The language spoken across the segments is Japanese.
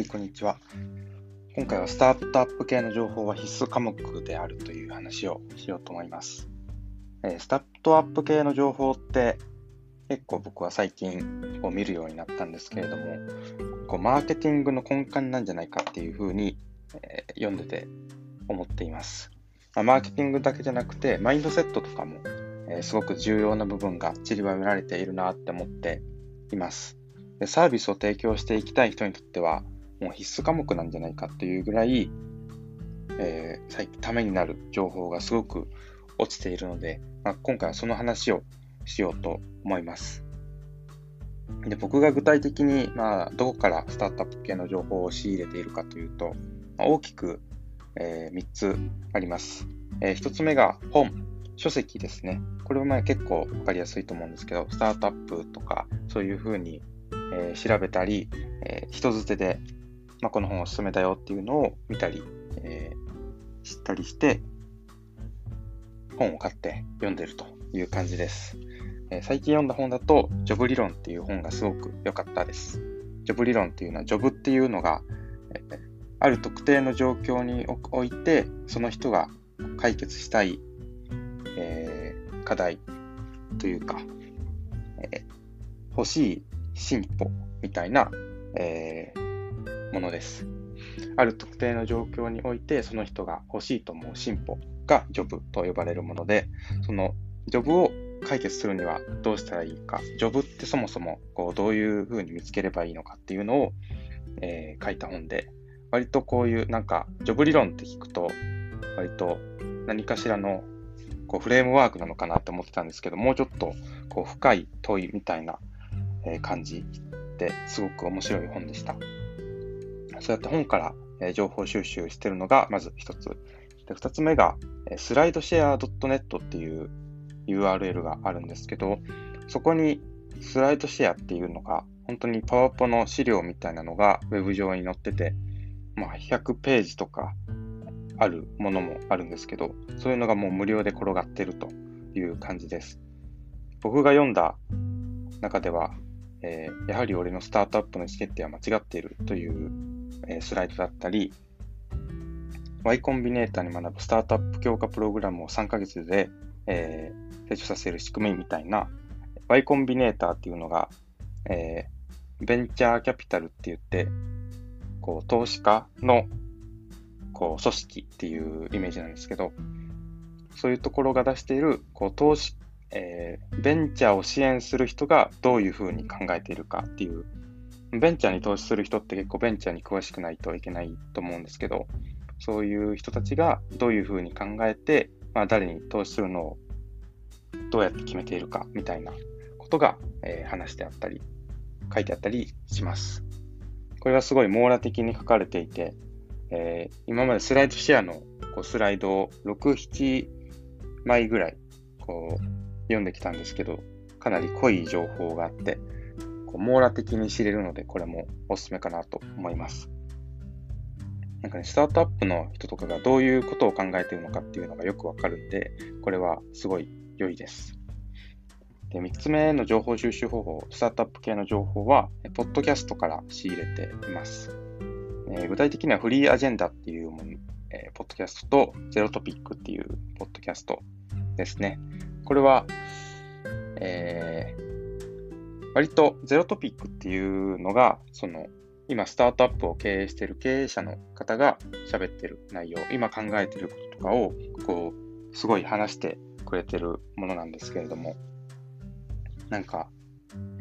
はい、こんにちは。今回はスタートアップ系の情報は必須科目であるという話をしようと思います。えスタートアップ系の情報って結構僕は最近こう見るようになったんですけれども、こうマーケティングの根幹なんじゃないかっていうふうに、えー、読んでて思っています。まあ、マーケティングだけじゃなくて、マインドセットとかも、えー、すごく重要な部分が散りばめられているなって思っています。でサービスを提供していきたい人にとっては、もう必須科目なんじゃないかっていうぐらい、えー、ためになる情報がすごく落ちているので、まあ、今回はその話をしようと思います。で僕が具体的に、まあ、どこからスタートアップ系の情報を仕入れているかというと、まあ、大きく、えー、3つあります。えー、1つ目が本、書籍ですね。これはまあ結構わかりやすいと思うんですけど、スタートアップとかそういうふうに、えー、調べたり、え人づてでまあ、この本を勧めたよっていうのを見たり、えー、知ったりして、本を買って読んでるという感じです。え、最近読んだ本だと、ジョブ理論っていう本がすごく良かったです。ジョブ理論っていうのは、ジョブっていうのが、え、ある特定の状況において、その人が解決したい、えー、課題というか、え欲しい進歩みたいな、えー、ものです。ある特定の状況において、その人が欲しいと思う進歩がジョブと呼ばれるもので、そのジョブを解決するにはどうしたらいいか、ジョブってそもそもこうどういうふうに見つければいいのかっていうのを、えー、書いた本で、割とこういうなんかジョブ理論って聞くと、割と何かしらのこうフレームワークなのかなって思ってたんですけど、もうちょっとこう深い問いみたいな感じですごく面白い本でした。そうやって本から情報収集してるのがまず一つ。で、二つ目が、スライドシェア .net っていう URL があるんですけど、そこにスライドシェアっていうのが、本当にパワポの資料みたいなのが Web 上に載ってて、まあ、100ページとかあるものもあるんですけど、そういうのがもう無料で転がってるという感じです。僕が読んだ中では、えー、やはり俺のスタートアップの意思決定は間違っているというえスライドだったり、Y コンビネーターに学ぶスタートアップ強化プログラムを3ヶ月で、えー、成長させる仕組みみたいな Y コンビネーターっていうのが、えー、ベンチャーキャピタルって言って、こう、投資家の、こう、組織っていうイメージなんですけど、そういうところが出している、こう、投資、えー、ベンチャーを支援する人がどういうふうに考えているかっていうベンチャーに投資する人って結構ベンチャーに詳しくないといけないと思うんですけど、そういう人たちがどういうふうに考えて、まあ、誰に投資するのをどうやって決めているかみたいなことが、えー、話してあったり、書いてあったりします。これはすごい網羅的に書かれていて、えー、今までスライドシェアのこうスライドを6、7枚ぐらいこう読んできたんですけど、かなり濃い情報があって、こう網羅的に知れるので、これもおすすめかなと思います。なんかね、スタートアップの人とかがどういうことを考えているのかっていうのがよくわかるんで、これはすごい良いです。で、3つ目の情報収集方法、スタートアップ系の情報は、ポッドキャストから仕入れています。えー、具体的にはフリーアジェンダっていうもの、えー、ポッドキャストとゼロトピックっていうポッドキャストですね。これは、えー、割とゼロトピックっていうのが、その、今スタートアップを経営している経営者の方が喋ってる内容、今考えてることとかを、こう、すごい話してくれてるものなんですけれども、なんか、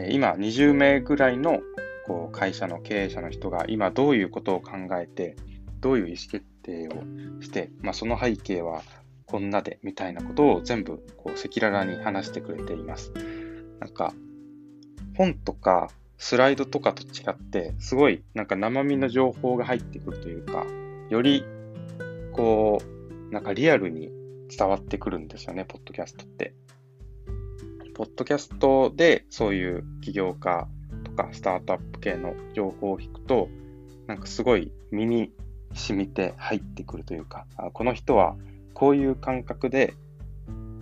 今20名ぐらいのこう会社の経営者の人が今どういうことを考えて、どういう意思決定をして、まあ、その背景はこんなでみたいなことを全部こう赤裸々に話してくれています。なんか本とかスライドとかと違って、すごいなんか生身の情報が入ってくるというか、よりこう、なんかリアルに伝わってくるんですよね、ポッドキャストって。ポッドキャストでそういう起業家とかスタートアップ系の情報を聞くと、なんかすごい身に染みて入ってくるというか、あこの人はこういう感覚で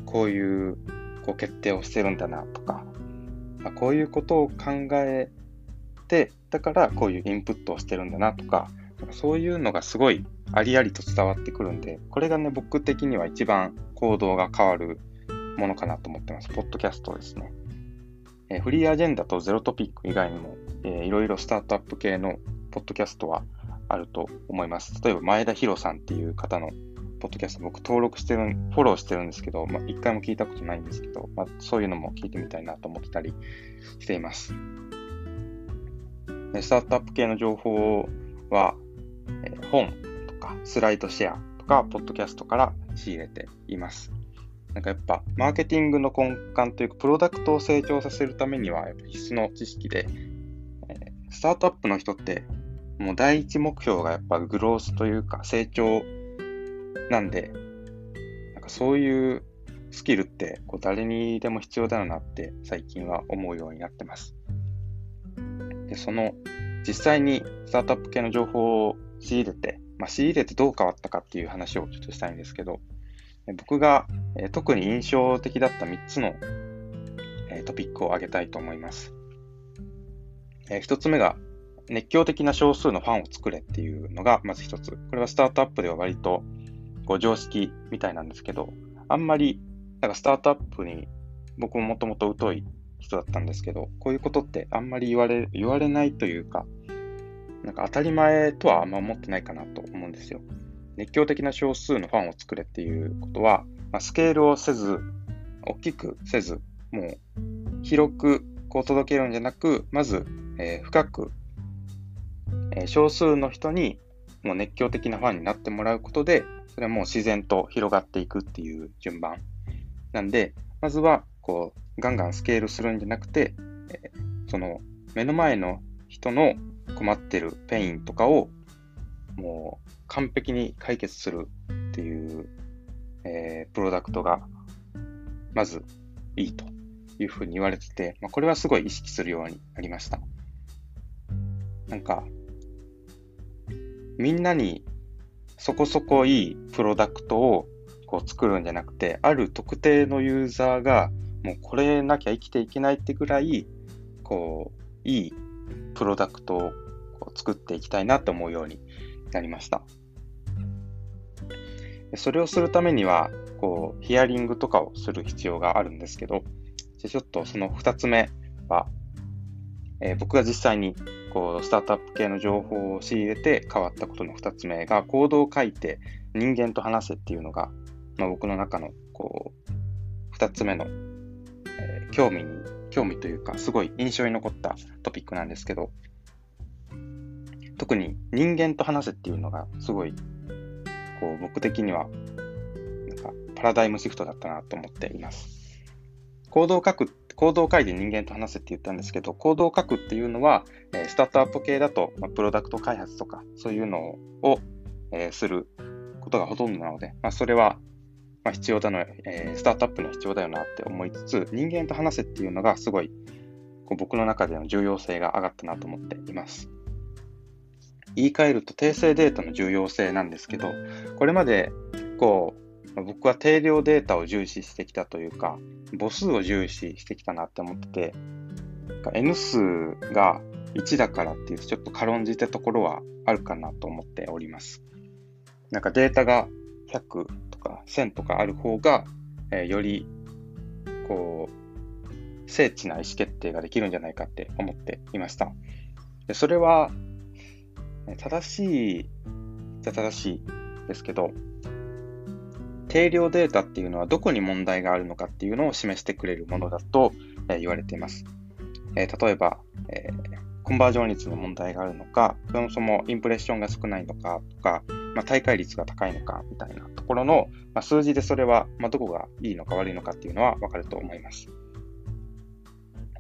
こういうこう決定をしてるんだなとか、あ、こういうことを考えて、だからこういうインプットをしてるんだなとか、そういうのがすごいありありと伝わってくるんで、これがね、僕的には一番行動が変わるものかなと思ってます。ポッドキャストですね。え、フリーアジェンダとゼロトピック以外にも、えー、いろいろスタートアップ系のポッドキャストはあると思います。例えば、前田博さんっていう方のポッドキャスト僕登録してる、フォローしてるんですけど、まあ、一回も聞いたことないんですけど、まあ、そういうのも聞いてみたいなと思ってたりしています。スタートアップ系の情報は、えー、本とかスライドシェアとか、ポッドキャストから仕入れています。なんかやっぱ、マーケティングの根幹というか、プロダクトを成長させるためには必須の知識で、えー、スタートアップの人って、もう第一目標がやっぱグロースというか成長なんで、なんかそういうスキルってこう誰にでも必要だよなって最近は思うようになってます。で、その実際にスタートアップ系の情報を仕入れて、まあ、仕入れてどう変わったかっていう話をちょっとしたいんですけど、僕が、え特に印象的だった3つの、えトピックを挙げたいと思います。え1つ目が熱狂的な少数のファンを作れっていうのがまず1つ。これはスタートアップでは割とこう常識みたいなんですけど、あんまり、なんかスタートアップに僕ももともと疎い人だったんですけど、こういうことってあんまり言われ、言われないというか、なんか当たり前とはあんま思ってないかなと思うんですよ。熱狂的な少数のファンを作れっていうことは、まあ、スケールをせず、大きくせず、もう広くこう届けるんじゃなく、まず、えー、深く、えー、少数の人にもう熱狂的なファンになってもらうことで、それはもう自然と広がっていくっていう順番。なんで、まずは、こう、ガンガンスケールするんじゃなくて、その、目の前の人の困ってる pain とかを、もう、完璧に解決するっていう、えー、プロダクトが、まず、いいというふうに言われてて、まあ、これはすごい意識するようになりました。なんか、みんなにそこそこいいプロダクトをこう作るんじゃなくて、ある特定のユーザーがもうこれなきゃ生きていけないってぐらい、こう、いいプロダクトをこう作っていきたいなと思うようになりました。それをするためには、こう、ヒアリングとかをする必要があるんですけど、じゃちょっとその2つ目は、えー、僕が実際にこうスタートアップ系の情報を仕入れて変わったことの2つ目が、コードを書いて人間と話せっていうのが、まあ、僕の中のこう2つ目の、えー、興味に、興味というか、すごい印象に残ったトピックなんですけど、特に人間と話せっていうのがすごい、こう僕的には、なんかパラダイムシフトだったなと思っています。コードを書く、コードを書いて人間と話せって言ったんですけど、コードを書くっていうのは、えスタートアップ系だと、まプロダクト開発とか、そういうのを、えすることがほとんどなので、まあ、それは、ま必要だの、えスタートアップには必要だよなって思いつつ、人間と話せっていうのがすごい、こう僕の中での重要性が上がったなと思っています。言い換えると訂正データの重要性なんですけど、これまでこう僕は定量データを重視してきたというか、母数を重視してきたなって思ってて、N 数が1だからっていうちょっと軽んじたところはあるかなと思っております。なんかデータが100とか1000とかある方が、えー、よりこう精緻な意思決定ができるんじゃないかって思っていました。でそれは正しいじゃ正しいですけど、定量データっていうのはどこに問題があるのかっていうのを示してくれるものだと、え言われています。え、例えば、え、コンバージョン率の問題があるのか、そもそもインプレッションが少ないのかとか、まあ、大会率が高いのかみたいなところの、まあ、数字でそれは、まあ、どこがいいのか悪いのかっていうのはわかると思います。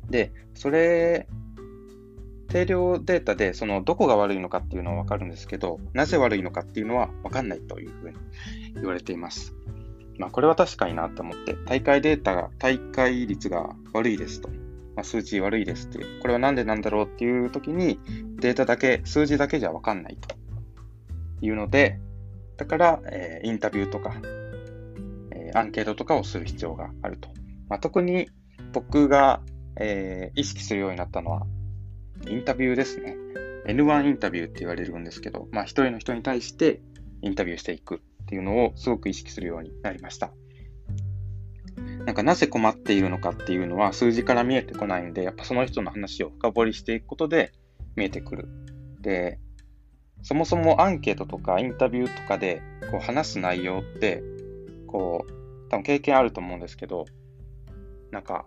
で、それ、定量データでそのどこが悪いのかっていうのはわかるんですけど、なぜ悪いのかっていうのはわかんないというふうに言われています。まあ、これは確かになと思って、大会データが、大会率が悪いですと。まあ、数値悪いですっていう、これはなんでなんだろうっていう時に、データだけ、数字だけじゃわかんないというので、だから、えー、インタビューとか、えー、アンケートとかをする必要があると。まあ、特に僕が、えー、意識するようになったのは、インタビューですね。N1 インタビューって言われるんですけど、まあ一人の人に対してインタビューしていくっていうのをすごく意識するようになりました。なんかなぜ困っているのかっていうのは数字から見えてこないんで、やっぱその人の話を深掘りしていくことで見えてくる。で、そもそもアンケートとかインタビューとかでこう話す内容って、こう、多分経験あると思うんですけど、なんか、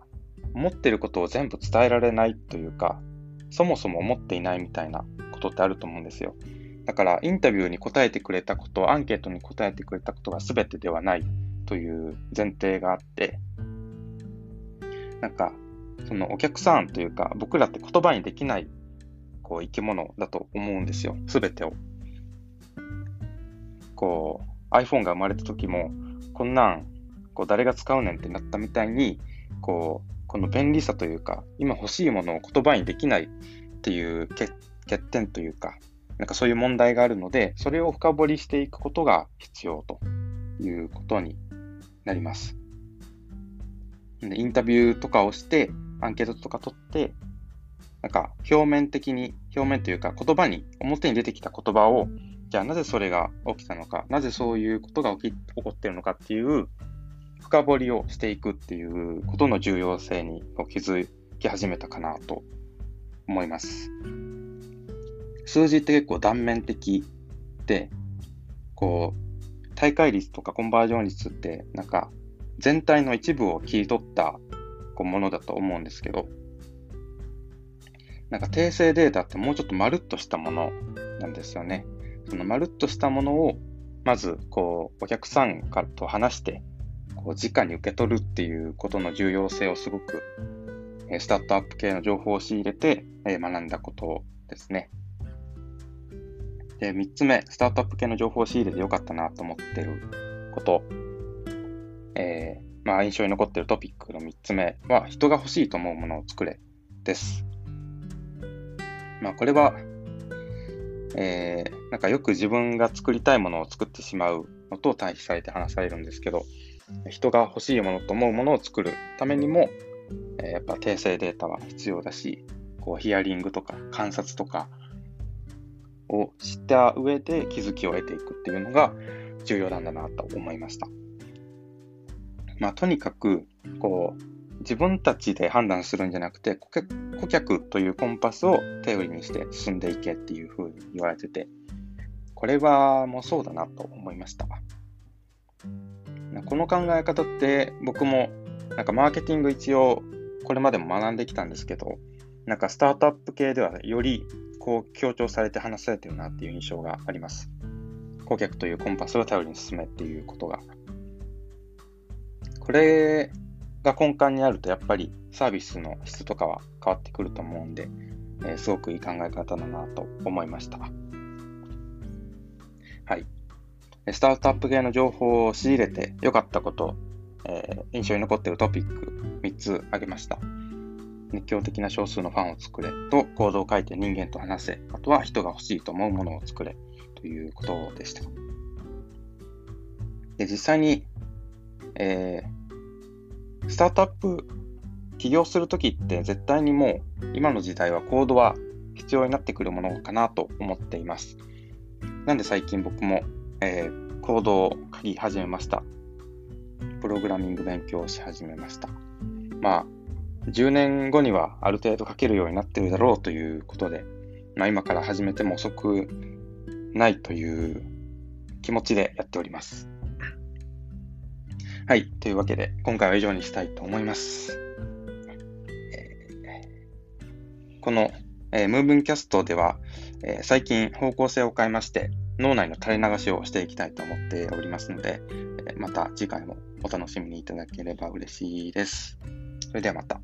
思ってることを全部伝えられないというか、そもそも思っていないみたいなことってあると思うんですよ。だから、インタビューに答えてくれたこと、アンケートに答えてくれたことが全てではないという前提があって、なんか、そのお客さんというか、僕らって言葉にできないこう生き物だと思うんですよ、すべてを。こう、iPhone が生まれた時も、こんなんこう誰が使うねんってなったみたいに、こう、この便利さというか、今欲しいものを言葉にできないっていう欠点というか、なんかそういう問題があるので、それを深掘りしていくことが必要ということになります。インタビューとかをして、アンケートとか取って、なんか表面的に、表面というか言葉に、表に出てきた言葉を、じゃあなぜそれが起きたのか、なぜそういうことが起き起こってるのかっていう深掘りをしていくっていうことの重要性に気づき始めたかなと思います。数字って結構断面的で、こう、大会率とかコンバージョン率ってなんか全体の一部を切り取ったこうものだと思うんですけど、なんか訂正データってもうちょっとまるっとしたものなんですよね。そのまるっとしたものを、まず、こう、お客さんからと話して、こう、直に受け取るっていうことの重要性をすごく、スタートアップ系の情報を仕入れて、え学んだことですね。で、3つ目、スタートアップ系の情報を仕入れてよかったなと思ってること。えー、まあ、印象に残ってるトピックの3つ目は、人が欲しいと思うものを作れです。まあ、これは、えー、なんかよく自分が作りたいものを作ってしまうのと対比されて話されるんですけど、人が欲しいものと思うものを作るためにも、えー、やっぱ訂正データは必要だし、こうヒアリングとか観察とかをした上で気づきを得ていくっていうのが重要なんだなと思いました。まあ、とにかく、こう、自分たちで判断するんじゃなくて、顧客というコンパスを頼りにして進んでいけっていうふうに言われてて、これはもうそうだなと思いました。この考え方って僕もなんかマーケティング一応これまでも学んできたんですけど、なんかスタートアップ系ではよりこう強調されて話されてるなっていう印象があります。顧客というコンパスを頼りに進めっていうことが。これが根幹にあるとやっぱりサービスの質とかは変わってくると思うんで、えー、すごくいい考え方だなと思いました。はい。スタートアップ系の情報を仕入れて良かったこと、えー、印象に残っているトピック3つ挙げました。熱狂的な少数のファンを作れと、行動を書いて人間と話せ、あとは人が欲しいと思うものを作れということでした。で実際に、えー、スタートアップ起業するときって絶対にもう今の時代はコードは必要になってくるものかなと思っています。なんで最近僕も、えー、コードを書き始めました。プログラミング勉強し始めました。まあ、10年後にはある程度書けるようになってるだろうということで、まあ、今から始めても遅くないという気持ちでやっております。はい。というわけで、今回は以上にしたいと思います。この、えー、ムーブンキャストでは、えー、最近方向性を変えまして、脳内の垂れ流しをしていきたいと思っておりますので、えー、また次回もお楽しみにいただければ嬉しいです。それではまた。